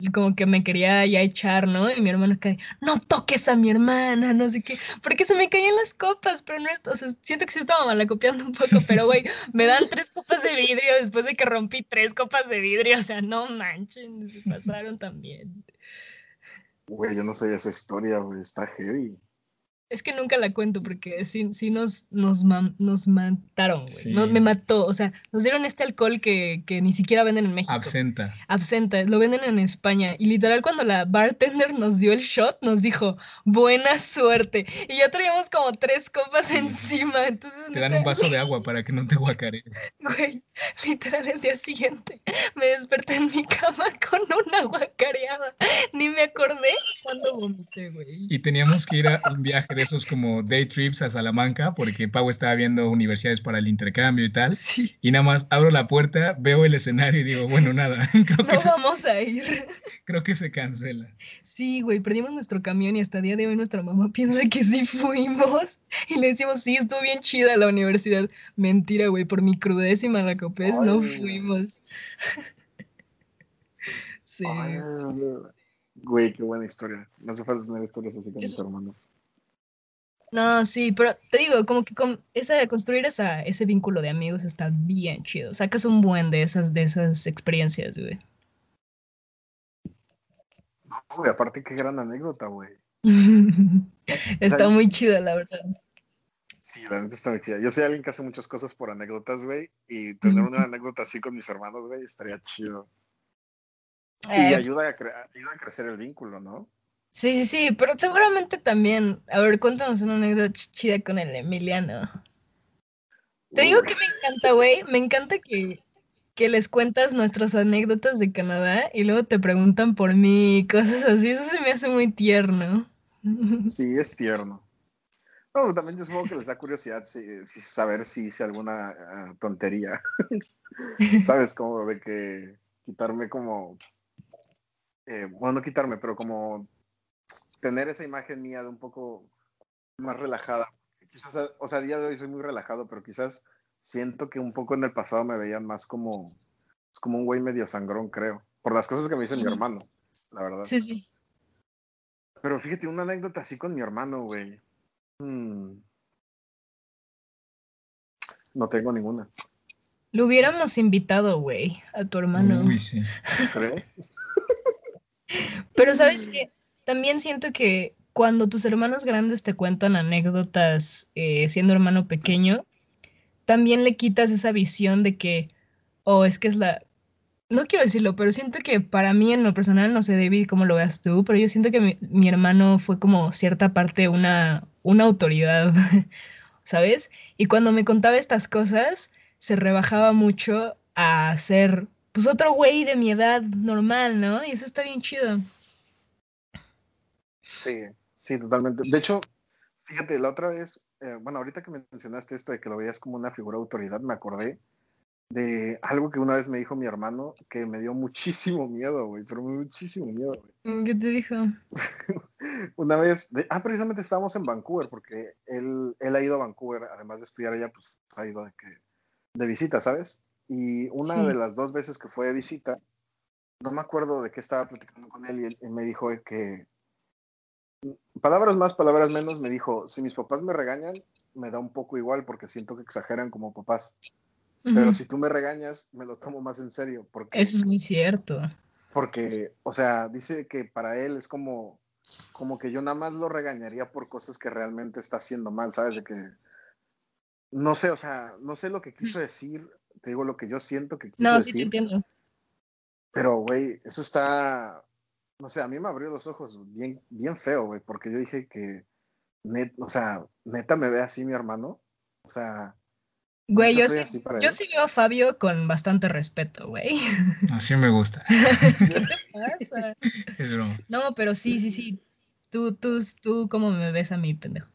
y como que me quería ya echar, ¿no? Y mi hermano cae, no toques a mi hermana, no sé qué, porque se me caían las copas, pero no es, o sea, siento que sí estaba mal copiando un poco, pero güey, me dan tres copas de vidrio después de que rompí tres copas de vidrio, o sea, no manchen, se pasaron también. Güey, yo no sé esa historia, güey, está heavy. Es que nunca la cuento porque sí, sí nos, nos, nos mataron, güey. me mató. O sea, nos dieron este alcohol que, que, ni siquiera venden en México. Absenta. Absenta. Lo venden en España. Y literal, cuando la bartender nos dio el shot, nos dijo, buena suerte. Y ya traíamos como tres copas encima. Entonces, te dan un vaso de agua para que no te guacarees. Güey, literal, el día siguiente me desperté en mi cama con una guacareada. Ni me acordé cuando vomité, güey. Y teníamos que ir a un viaje de esos como day trips a Salamanca, porque Pau estaba viendo universidades para el intercambio y tal. Y nada más abro la puerta, veo el escenario y digo, bueno, nada. Creo no vamos a ir. Creo que se cancela. Sí, güey, perdimos nuestro camión y hasta el día de hoy nuestra mamá piensa que sí fuimos. Y le decimos, sí, estuvo bien chida la universidad. Mentira, güey, por mi crudeza y malacopés no fuimos. sí. Güey, qué buena historia. No hace falta tener historias así con mis hermanos. No, sí, pero te digo, como que con esa, construir esa, ese vínculo de amigos está bien chido. Sacas un buen de esas, de esas experiencias, güey. No, güey, aparte qué gran anécdota, güey. está muy chida, la verdad. Sí, la neta está muy chida. Yo soy alguien que hace muchas cosas por anécdotas, güey, y tener una anécdota así con mis hermanos, güey, estaría chido. Y eh, ayuda a, ayuda a crecer el vínculo, ¿no? Sí, sí, sí, pero seguramente también. A ver, cuéntanos una anécdota chida con el Emiliano. Te digo que me encanta, güey. Me encanta que, que les cuentas nuestras anécdotas de Canadá y luego te preguntan por mí y cosas así. Eso se me hace muy tierno. Sí, es tierno. No, también yo supongo que les da curiosidad saber si hice alguna ah, tontería. ¿Sabes? Como de que quitarme como eh, bueno, no quitarme, pero como tener esa imagen mía de un poco más relajada. Quizás, o sea, a día de hoy soy muy relajado, pero quizás siento que un poco en el pasado me veían más como, pues, como un güey medio sangrón, creo, por las cosas que me dice mi hermano, la verdad. Sí, sí. Pero fíjate, una anécdota así con mi hermano, güey. Hmm. No tengo ninguna. Lo hubiéramos invitado, güey, a tu hermano. Uy, sí. ¿Crees? Pero sabes que también siento que cuando tus hermanos grandes te cuentan anécdotas eh, siendo hermano pequeño, también le quitas esa visión de que, oh, es que es la... No quiero decirlo, pero siento que para mí en lo personal, no sé, David, cómo lo veas tú, pero yo siento que mi, mi hermano fue como cierta parte una, una autoridad, ¿sabes? Y cuando me contaba estas cosas, se rebajaba mucho a ser pues otro güey de mi edad normal, ¿no? Y eso está bien chido. Sí, sí, totalmente. De hecho, fíjate, la otra vez, eh, bueno, ahorita que me mencionaste esto de que lo veías como una figura de autoridad, me acordé de algo que una vez me dijo mi hermano que me dio muchísimo miedo, güey, pero muchísimo miedo, güey. ¿Qué te dijo? una vez, ah, precisamente estábamos en Vancouver, porque él, él ha ido a Vancouver, además de estudiar allá, pues ha ido de, que, de visita, ¿sabes? Y una de las dos veces que fue de visita, no me acuerdo de qué estaba platicando con él y él, me dijo que, palabras más, palabras menos, me dijo, si mis papás me regañan, me da un poco igual porque siento que exageran como papás. Pero si tú me regañas, me lo tomo más en serio. Porque, Eso es muy cierto. Porque, o sea, dice que para él es como, como que yo nada más lo regañaría por cosas que realmente está haciendo mal, ¿sabes? De que, no sé, o sea, no sé lo que quiso decir te digo lo que yo siento que quiso No, sí te entiendo. Pero, güey, eso está, no sé, a mí me abrió los ojos bien, bien feo, güey, porque yo dije que, net, o sea, neta me ve así mi hermano, o sea... Güey, yo sí, yo sí veo a Fabio con bastante respeto, güey. Así me gusta. ¿Qué te pasa? No, pero sí, sí, sí. Tú, tú, tú, ¿cómo me ves a mí, pendejo?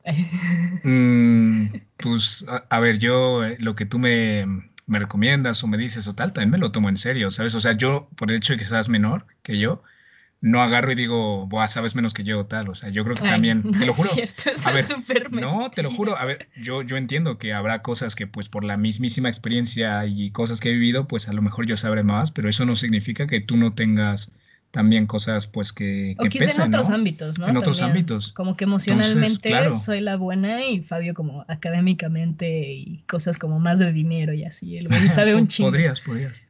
Mm, pues, a, ver, yo, eh, lo que tú me, me recomiendas o me dices o tal, también me lo tomo en serio, ¿sabes? O sea, yo, por el hecho de que seas menor que yo, no agarro y digo, Buah, sabes menos que yo tal. O sea, yo creo que también, te lo juro. a ver, no, te lo juro. A ver, yo, yo entiendo que habrá cosas que, pues, por la mismísima experiencia y cosas que he vivido, pues a lo mejor yo sabré más, pero eso no significa que tú no tengas también cosas pues que, que o quizá en otros ámbitos, ¿no? En otros ámbitos. Como que emocionalmente soy la buena y Fabio como académicamente y cosas como más de dinero y así. Él sabe un chingo. Podrías, podrías.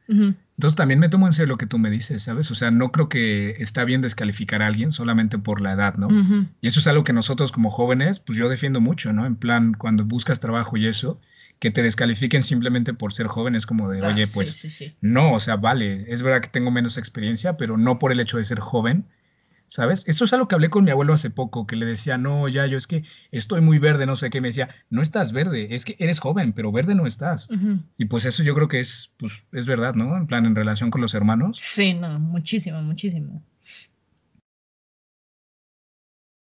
Entonces también me tomo en serio lo que tú me dices, ¿sabes? O sea, no creo que está bien descalificar a alguien solamente por la edad, ¿no? Y eso es algo que nosotros como jóvenes, pues yo defiendo mucho, ¿no? En plan, cuando buscas trabajo y eso, que te descalifiquen simplemente por ser joven es como de, ah, oye, pues no, o sea, vale, es verdad que tengo menos experiencia, pero no por el hecho de ser joven, ¿sabes? Eso es algo que hablé con mi abuelo hace poco, que le decía, no, ya, yo es que estoy muy verde, no sé qué, me decía, no estás verde, es que eres joven, pero verde no estás. Y pues eso yo creo que es, pues, es verdad, ¿no? En plan, en relación con los hermanos. Sí, no, muchísimo, muchísimo.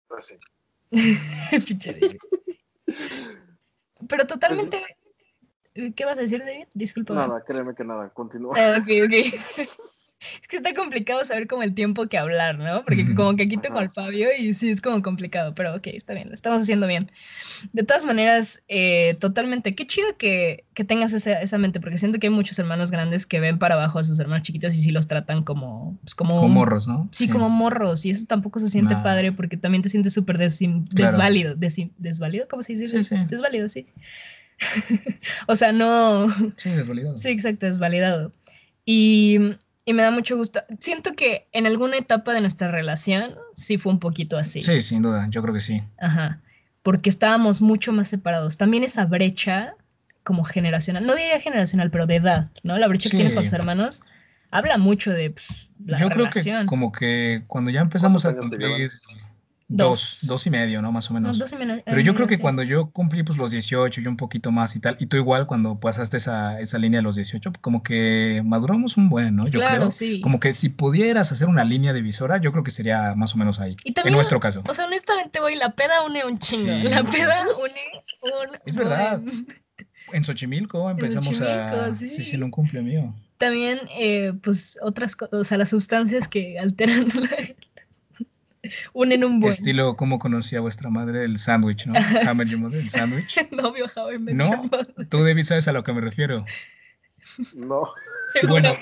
Pues sí. Pero totalmente. ¿Qué vas a decir, David? Disculpa. Nada, créeme que nada, continúa. Ah, ok, ok. Es que está complicado saber como el tiempo que hablar, ¿no? Porque como que aquí tengo al Fabio y sí es como complicado, pero ok, está bien, lo estamos haciendo bien. De todas maneras, eh, totalmente, qué chido que, que tengas esa, esa, mente, porque siento que hay muchos hermanos grandes que ven para abajo a sus hermanos chiquitos y sí los tratan como... Pues, como, como, morros, ¿no? Sí, como morros, y eso tampoco se siente padre porque también te sientes súper desválido. ¿Desválido? ¿Cómo se dice? Sí, sí. Desválido, sí. o sea, no... Sí, desvalidado. Sí, exacto, desvalidado. Y y me da mucho gusto. Siento que en alguna etapa de nuestra relación sí fue un poquito así. Sí, sin duda, yo creo que sí. Ajá, porque estábamos mucho más separados. También esa brecha como generacional, no diría generacional, pero de edad, ¿no? La brecha que tienes con tus hermanos habla mucho de pues, la yo relación. creo que como que cuando ya empezamos a cumplir Dos. dos. y medio, ¿no? Más o menos. dos y medio, Pero yo creo que cuando yo cumplí pues los 18 y un poquito más y tal, y tú igual cuando pasaste esa, esa línea de los 18, como que maduramos un buen, ¿no? Yo claro, creo. Sí. Como que si pudieras hacer una línea divisora, yo creo que sería más o menos ahí. Y también, en nuestro caso. O sea, honestamente, güey, la peda une un chingo. Sí. La peda une un. Es verdad. En Xochimilco empezamos en Xochimilco, a. Sí. sí, sí, en un cumple mío. También, eh, pues, otras cosas, o sea, las sustancias que alteran la, unen un buen. Estilo, ¿cómo conocía vuestra madre el sándwich, no? How Met Your Mother, el sándwich. Novio, How I Met No, Your Mother. tú, David, sabes a lo que me refiero. No. Bueno,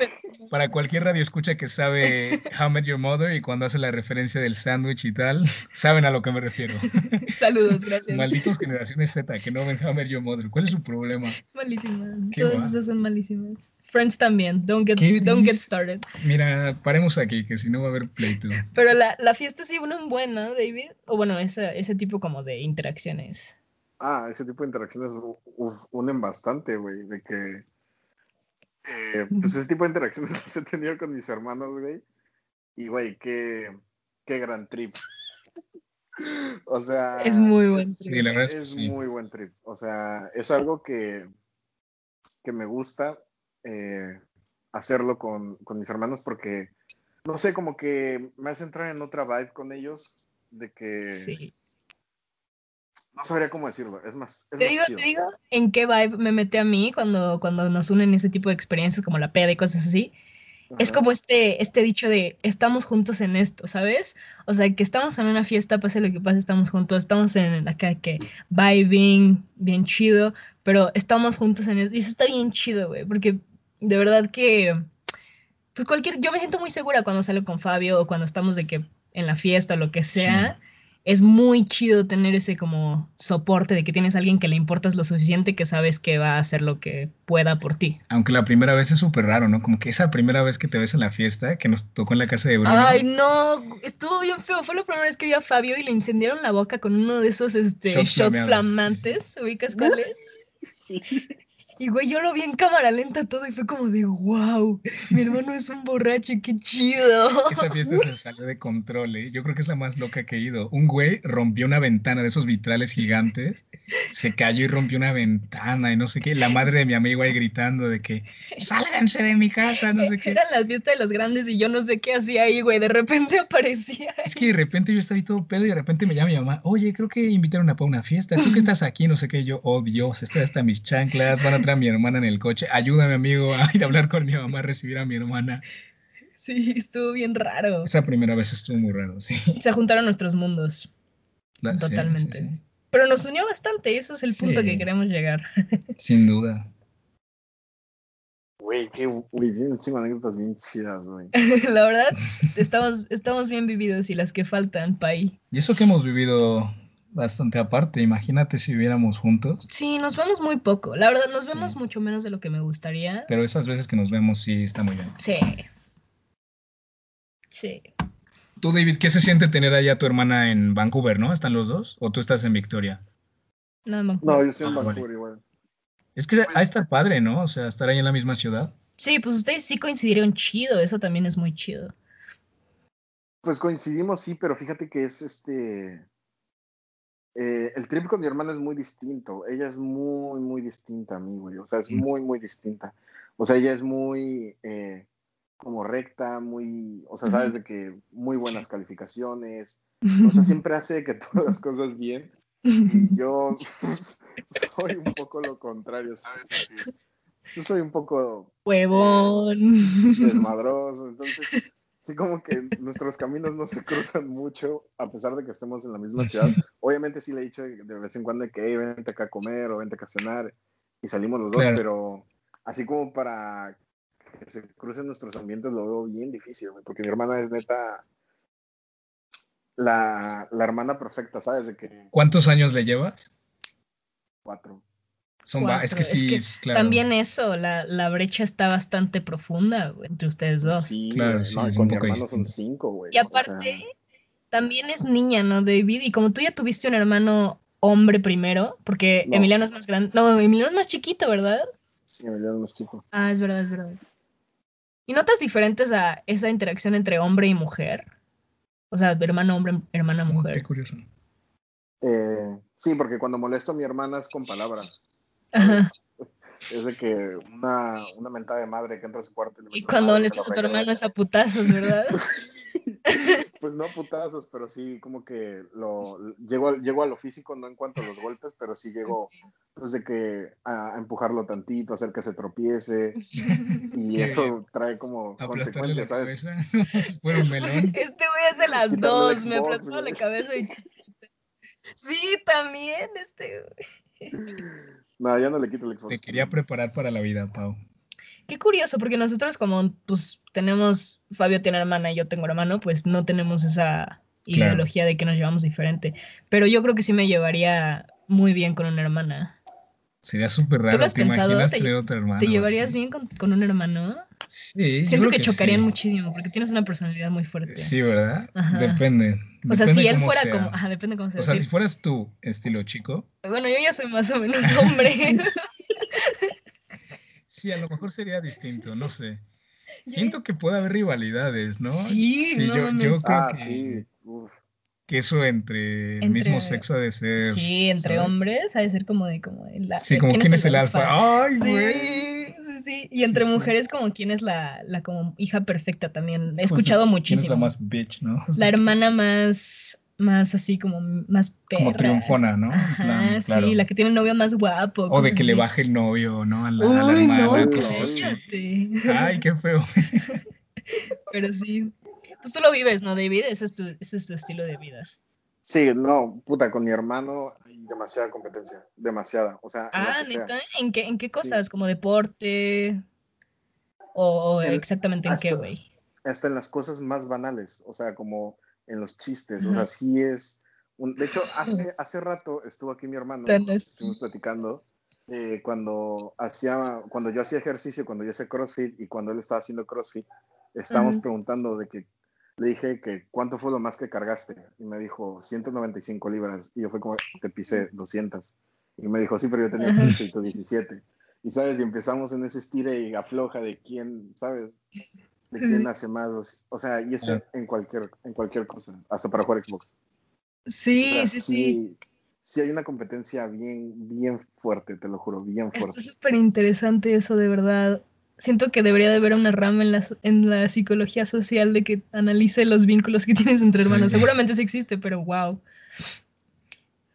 para cualquier radio escucha que sabe How Met Your Mother y cuando hace la referencia del sándwich y tal, saben a lo que me refiero. Saludos, gracias. Malditos generaciones Z que no ven How Met Your Mother. ¿Cuál es su problema? Es malísima. Todas esas son malísimas. Friends también. Don't get, ¿Qué don't get started. Mira, paremos aquí, que si no va a haber pleito. Pero la, la fiesta sí une un buen, ¿no, David? O bueno, ese, ese tipo como de interacciones. Ah, ese tipo de interacciones unen bastante, güey, de que... Eh, pues ese tipo de interacciones las he tenido con mis hermanos, güey. Y, güey, qué, qué gran trip. o sea... Es muy buen trip. Sí, la verdad es, es sí. muy buen trip. O sea, es algo que, que me gusta eh, hacerlo con, con mis hermanos porque, no sé, como que me hace entrar en otra vibe con ellos de que... Sí. No sabría cómo decirlo, es más. Es te, más digo, chido. te digo en qué vibe me mete a mí cuando, cuando nos unen ese tipo de experiencias como la peda y cosas así. Ajá. Es como este, este dicho de estamos juntos en esto, ¿sabes? O sea, que estamos en una fiesta, pase lo que pase, estamos juntos, estamos en acá que vibing, bien chido, pero estamos juntos en eso. Y eso está bien chido, güey, porque de verdad que, pues cualquier, yo me siento muy segura cuando salgo con Fabio o cuando estamos de que en la fiesta o lo que sea. Sí. Es muy chido tener ese como soporte de que tienes a alguien que le importas lo suficiente que sabes que va a hacer lo que pueda por ti. Aunque la primera vez es súper raro, ¿no? Como que esa primera vez que te ves en la fiesta, que nos tocó en la casa de Bruno. Ay, no, estuvo bien feo. Fue la primera vez que vi a Fabio y le incendiaron la boca con uno de esos este, Shots flamantes. sí, ¿Ubicas cuáles? Sí. Y güey, yo lo vi en cámara lenta todo y fue como de wow, mi hermano es un borracho, qué chido. Esa fiesta se salió de control, ¿eh? Yo creo que es la más loca que he ido. Un güey rompió una ventana de esos vitrales gigantes, se cayó y rompió una ventana y no sé qué. La madre de mi amigo ahí gritando de que sálganse de mi casa, no sé qué. Era la fiesta de los grandes y yo no sé qué hacía ahí, güey. De repente aparecía. Es que de repente yo estaba ahí todo pedo y de repente me llama mi mamá, oye, creo que invitaron a una fiesta. Tú que estás aquí, no sé qué. Yo, oh Dios, estoy hasta mis chanclas, van a traer a mi hermana en el coche. Ayúdame, amigo, a ir a hablar con mi mamá, a recibir a mi hermana. Sí, estuvo bien raro. Esa primera vez estuvo muy raro, sí. Se juntaron nuestros mundos. La- Totalmente. sí, sí. Pero nos unió bastante y eso es el punto que queremos llegar. Sin duda. Güey, qué, güey, un chingo anécdotas bien chidas, güey. La verdad, estamos, estamos bien vividos y las que faltan, Pai. Y eso que hemos vivido bastante aparte, imagínate si viviéramos juntos. Sí, nos vemos muy poco. La verdad, nos Sí. vemos mucho menos de lo que me gustaría. Pero esas veces que nos vemos sí está muy bien. Sí. Sí. Tú, David, ¿qué se siente tener allá a tu hermana en Vancouver, no? ¿Están los dos? ¿O tú estás en Victoria? No, no. No, yo estoy en Ah, vale. Vancouver igual. Es que ha de estar padre, ¿no? O sea, estar ahí en la misma ciudad. Sí, pues ustedes sí coincidieron chido. Eso también es muy chido. Pues coincidimos, sí, pero fíjate que es este. Eh, el trip con mi hermana es muy distinto. Ella es muy, muy distinta a mí, güey. O sea, es Mm. muy, muy distinta. O sea, ella es muy. eh, como recta, muy, o sea, sabes de que muy buenas calificaciones, o sea, siempre hace que todas las cosas bien. Y yo soy un poco lo contrario, ¿sabes? yo soy un poco... Huevón. desmadroso, entonces sí como que nuestros caminos no se cruzan mucho, a pesar de que estemos en la misma ciudad. Obviamente sí le he dicho de vez en cuando que hey, vente acá a comer o vente acá a cenar y salimos los dos, pero así como para que se crucen nuestros ambientes lo veo bien difícil, porque mi hermana es neta la, la hermana perfecta, ¿sabes? De que... ¿Cuántos años le llevas? Cuatro. Son es que sí, claro. También eso, la, la, brecha está bastante profunda entre ustedes dos. Sí, claro, sí, con mi hermano son cinco, güey. Y aparte, también es niña, ¿no, David? Y como tú ya tuviste un hermano hombre primero, porque Emiliano es más grande. No, Emiliano es más chiquito, ¿verdad? Sí, Emiliano es más chico. Ah, es verdad, es verdad. ¿Y notas diferentes a esa interacción entre hombre y mujer? O sea, hermano hombre, hermana mm, mujer. Qué curioso. Eh, sí, porque cuando molesto a mi hermana es con palabras. Ajá. Es de que una, una mentada de madre que entra a su cuarto. Y, y cuando molestas a tu hermano es a putazos, ¿verdad? pues no putazos, pero sí como que lo llego, llego a lo físico, no en cuanto a los golpes, pero sí llego pues de que a, empujarlo tantito, hacer que se tropiece y eso trae como consecuencias, ¿sabes? un melón. Este güey hace las dos, me aplastó la cabeza y Sí, también este No, ya no le quito el Xbox. Te quería preparar para la vida, Pau. Qué curioso, porque nosotros como pues tenemos, Fabio tiene hermana y yo tengo hermano, pues no tenemos esa ideología de que nos llevamos diferente. Pero yo creo que sí me llevaría muy bien con una hermana. Sería súper raro. ¿Tú lo has ¿Te pensado? Imaginas tener otra hermana? ¿Te llevarías bien con, con, un hermano? Sí. Siento que, chocarían muchísimo porque tienes una personalidad muy fuerte. Sí, ¿verdad? Depende. O sea, si él fuera como. Ajá, depende cómo sea. O sea, si fueras tú, estilo chico. Bueno, yo ya soy más o menos hombre. Sí, a lo mejor sería distinto, no sé. Siento que puede haber rivalidades, ¿no? Sí, sí yo, creo ah, que, que, eso entre, el mismo sexo ha de ser. Sí, entre hombres ha de ser como de como la, Sí, como quién, es el alfa. Ay, güey. Sí, sí, sí. Y entre mujeres como quién es la, la como hija perfecta también. He pues, escuchado muchísimo. ¿Quién es la más bitch, no? la hermana más más así como más perra. Como triunfona, ¿no? Ajá, sí, la que tiene el novio más guapo. O de que le baje el novio, ¿no? A la, a la hermana, cosas así. Ay, qué feo. Pero sí. Pues tú lo vives, ¿no, David? Ese es tu, ese es tu estilo de vida. Sí, no, puta, con mi hermano hay demasiada competencia, demasiada. O sea, ah, neta, ¿en qué, en qué cosas? ¿Como deporte? ¿O, exactamente en qué, güey? Hasta en las cosas más banales, o sea, como en los chistes, o sea, sí es... Un... De hecho, hace, hace rato estuvo aquí mi hermano, estuvimos platicando, eh, cuando, hacía, cuando yo hacía ejercicio, cuando yo hacía CrossFit y cuando él estaba haciendo CrossFit, estábamos preguntando de que le dije que cuánto fue lo más que cargaste y me dijo 195 libras y yo fue como te pisé 200 y me dijo sí pero yo tenía 117 y sabes y empezamos en ese estire y afloja de quién sabes de quién hace más. O sea, y eso en cualquier, en cualquier cosa, hasta para jugar Xbox. Sí, sí, sí, sí. hay una competencia bien, bien fuerte, te lo juro, bien fuerte. Es súper interesante eso, de verdad. Siento que debería de haber una rama en la, en la psicología social de que analice los vínculos que tienes entre hermanos. Seguramente sí existe, pero wow.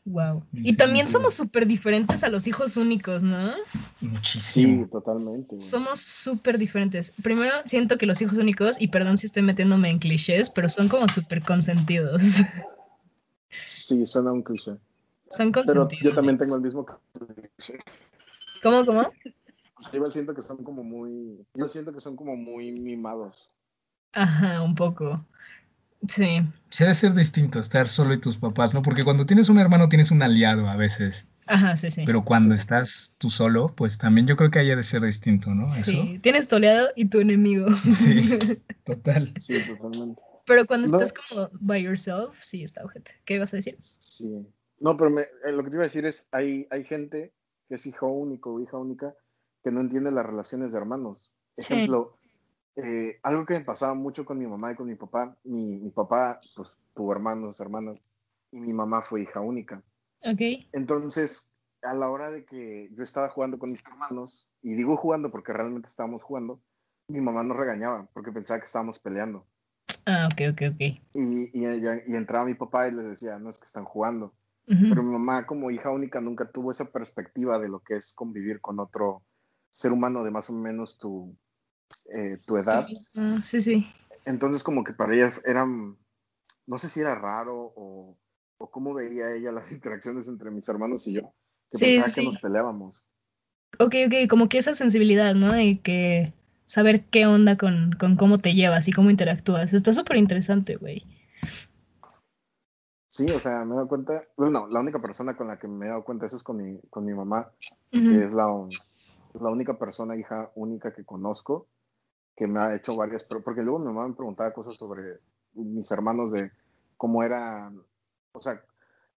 Wow. Y también somos súper diferentes a los hijos únicos, ¿no? Muchísimo. Sí, totalmente. Somos súper diferentes. Primero, siento que los hijos únicos, y perdón si estoy metiéndome en clichés, pero son como súper consentidos. Sí, suena un cliché. Son consentidos. Pero yo también tengo el mismo cliché. ¿Cómo, cómo? Igual siento que son como muy. Yo siento que son como muy mimados. Ajá, un poco. Sí. Se debe ser distinto estar solo y tus papás, ¿no? Porque cuando tienes un hermano tienes un aliado a veces. Ajá, sí, sí. Pero cuando estás tú solo, pues también yo creo que haya de ser distinto, ¿no? Sí, tienes tu aliado y tu enemigo. Sí, total. Sí, totalmente. Pero cuando estás como by yourself, sí está ojete. ¿Qué ibas a decir? Sí. No, pero eh, lo que te iba a decir es, hay, hay gente que es hijo único o hija única que no entiende las relaciones de hermanos. Ejemplo, eh, algo que me pasaba mucho con mi mamá y con mi papá, mi, mi papá, pues tuvo hermanos, hermanas, y mi mamá fue hija única. Ok. Entonces, a la hora de que yo estaba jugando con mis hermanos, y digo jugando porque realmente estábamos jugando, mi mamá nos regañaba porque pensaba que estábamos peleando. Ah, ok, ok, ok. Y, y, y entraba mi papá y le decía, no es que están jugando. Pero mi mamá como hija única nunca tuvo esa perspectiva de lo que es convivir con otro ser humano de más o menos tu, eh, tu edad. Ah, sí, sí. Entonces como que para ella era, no sé si era raro o, o cómo veía ella las interacciones entre mis hermanos y yo, que pensaba que nos peleábamos. Ok, ok, como que esa sensibilidad, ¿no? De que saber qué onda con, con cómo te llevas y cómo interactúas. Está súper interesante, güey. Sí, o sea, me he dado cuenta, bueno, la única persona con la que me he dado cuenta eso es con mi, con mi mamá, que es la, la única persona, hija única que conozco, que me ha hecho varias, porque luego mi mamá me preguntaba cosas sobre mis hermanos de cómo era, o sea,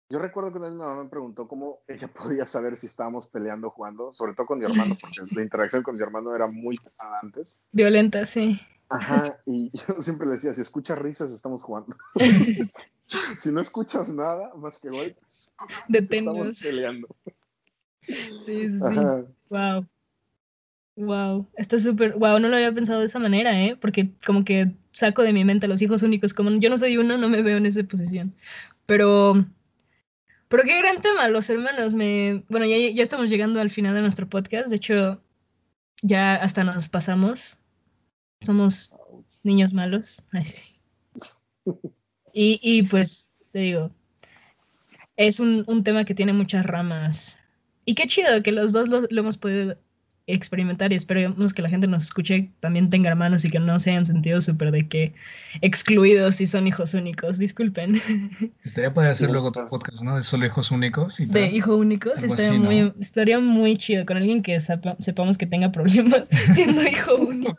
yo recuerdo que una vez mi mamá me preguntó cómo ella podía saber si estábamos peleando jugando, sobre todo con mi hermano, porque la interacción con mi hermano era muy pesada antes. Violenta, sí. Ajá, y yo siempre le decía, si escuchas risas, estamos jugando. si no escuchas nada más que golpes, estamos peleando. Sí, sí, sí. Wow. Wow, está súper, wow, no lo había pensado de esa manera, ¿eh? Porque como que saco de mi mente a los hijos únicos, como yo no soy uno, no me veo en esa posición. Pero pero qué gran tema, los hermanos. Me, bueno, ya, ya estamos llegando al final de nuestro podcast. De hecho, ya hasta nos pasamos. Somos niños malos. y, y, pues, te digo, es un, un, tema que tiene muchas ramas. Y qué chido que los dos lo, lo hemos podido experimentar y esperemos que la gente nos escuche también tenga hermanos y que no se hayan sentido súper de que excluidos si son hijos únicos. Disculpen. Estaría para hacer luego otro podcast, ¿no? De solo hijos únicos. Y de hijos únicos. Estaría, muy, estaría muy chido con alguien que sepamos que tenga problemas siendo hijo único.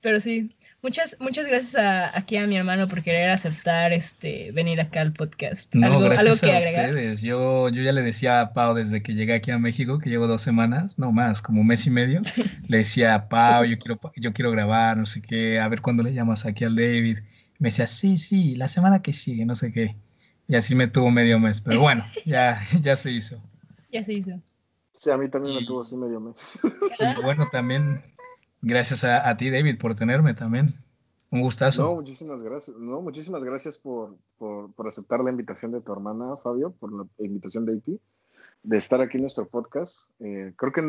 Pero sí, Muchas, muchas gracias a, aquí a mi hermano por querer aceptar este venir acá al podcast. No, gracias a ustedes. Yo, yo ya le decía a Pau desde que llegué aquí a México, que llevo dos semanas, no más, como un mes y medio, le decía a Pau, yo quiero, yo quiero grabar, no sé qué, a ver cuándo le llamas aquí al David. Me decía, sí, sí, la semana que sigue, no sé qué. Y así me tuvo medio mes, pero bueno, ya, ya se hizo. Ya se hizo. Sí, a mí también me tuvo así medio mes. Y bueno, también Gracias a, ti, David, por tenerme también. Un gustazo. No, muchísimas gracias. No, muchísimas gracias por, por, por, aceptar la invitación de tu hermana, Fabio, por la invitación de IP, de estar aquí en nuestro podcast. Eh, creo que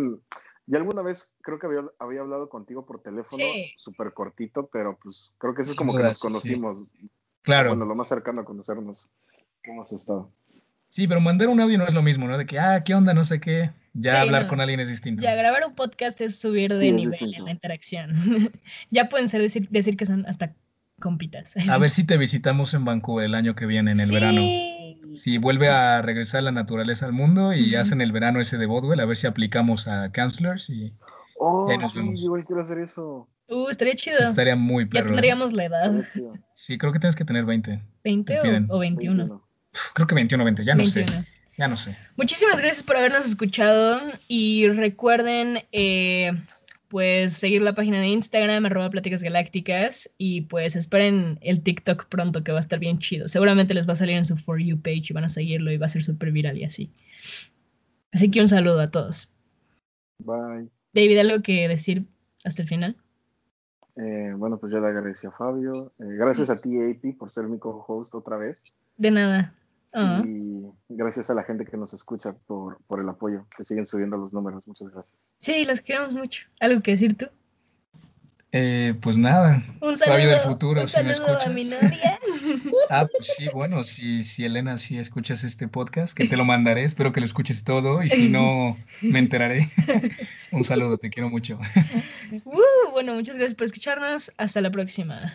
ya alguna vez, creo que había, había hablado contigo por teléfono, súper cortito, pero pues creo que eso es como que nos conocimos. Claro. Bueno, lo más cercano a conocernos hemos estado. Sí, pero mandar un audio no es lo mismo, ¿no? De que, ah, ¿qué onda? No sé qué. Ya hablar con alguien es distinto. Ya grabar un podcast es subir de nivel en la interacción. ya pueden ser decir, decir que son hasta compitas. A ver si te visitamos en Vancouver el año que viene, en el verano. Si vuelve a regresar la naturaleza al mundo y hacen el verano ese de Bodwell, a ver si aplicamos a counselors y. Oh, sí, igual quiero hacer eso. Uh, estaría chido. estaría muy perro. Ya tendríamos la edad. Sí, creo que tienes que tener 20. ¿20 o, 21? Creo que 21 20, ya no sé. Ya no sé. Muchísimas gracias por habernos escuchado y recuerden eh, pues seguir la página de Instagram, arroba pláticas galácticas y pues esperen el TikTok pronto que va a estar bien chido. Seguramente les va a salir en su For You page y van a seguirlo y va a ser súper viral y así. Así que un saludo a todos. Bye. David, ¿algo que decir hasta el final? Eh, bueno, pues yo le agradezco a Fabio. Eh, gracias a ti, AP, por ser mi co-host otra vez. De nada. Ah. Y gracias a la gente que nos escucha por, por el apoyo, que siguen subiendo los números. Muchas gracias. Sí, los queremos mucho. ¿Algo que decir tú? Eh, pues nada, un saludo, futuro, un si me escuchas. A mi novia. ah, pues sí, bueno, si, si Elena, si escuchas este podcast, que te lo mandaré, espero que lo escuches todo y si no, me enteraré. un saludo, te quiero mucho. Uh, bueno, muchas gracias por escucharnos, hasta la próxima.